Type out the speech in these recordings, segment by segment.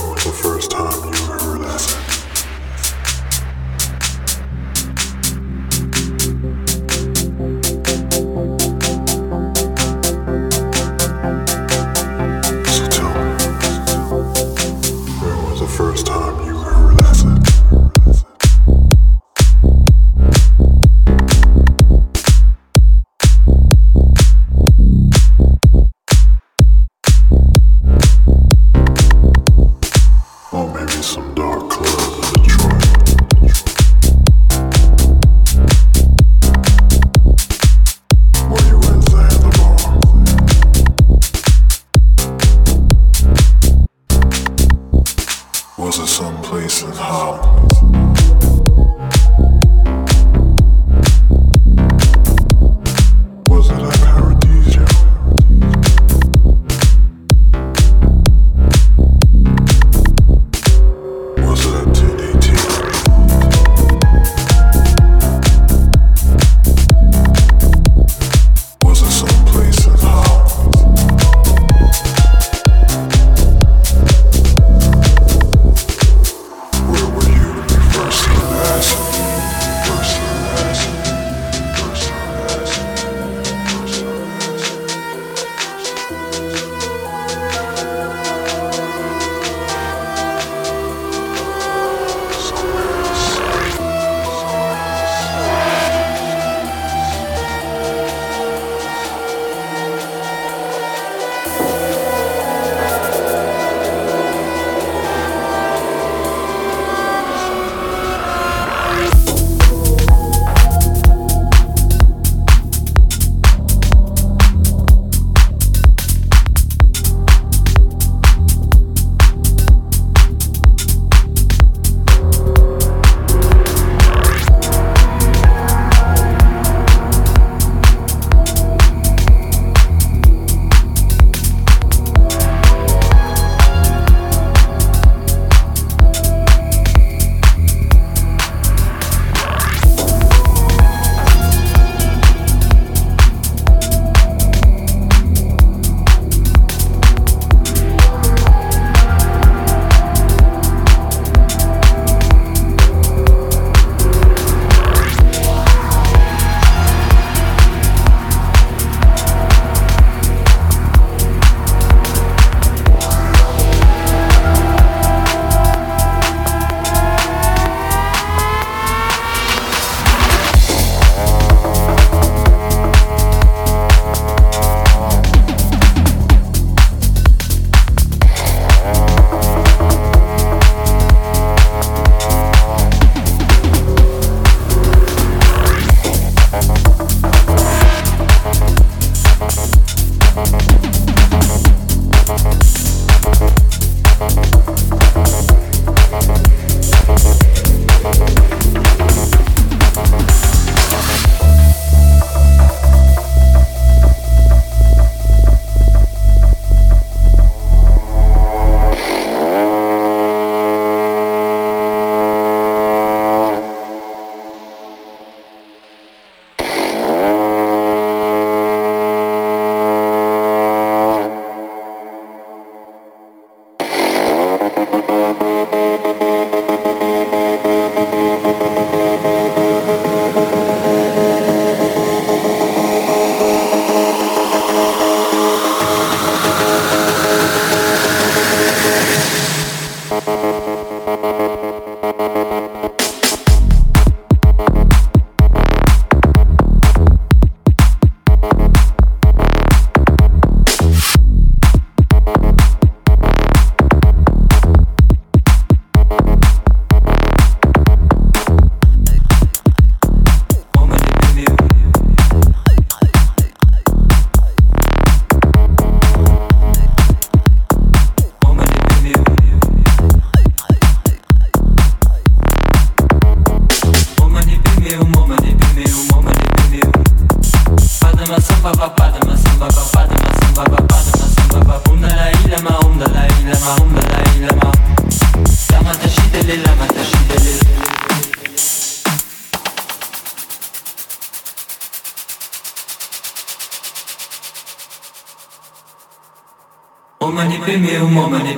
for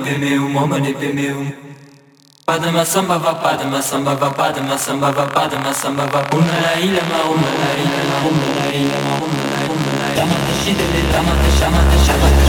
momani pe meu, momani pe meu. Padma samba va padma samba va padma samba va padma samba va umma la ila ma umma la ila ma umma la ila ma umma la umma la ila ma shidele la ma shama shama shidele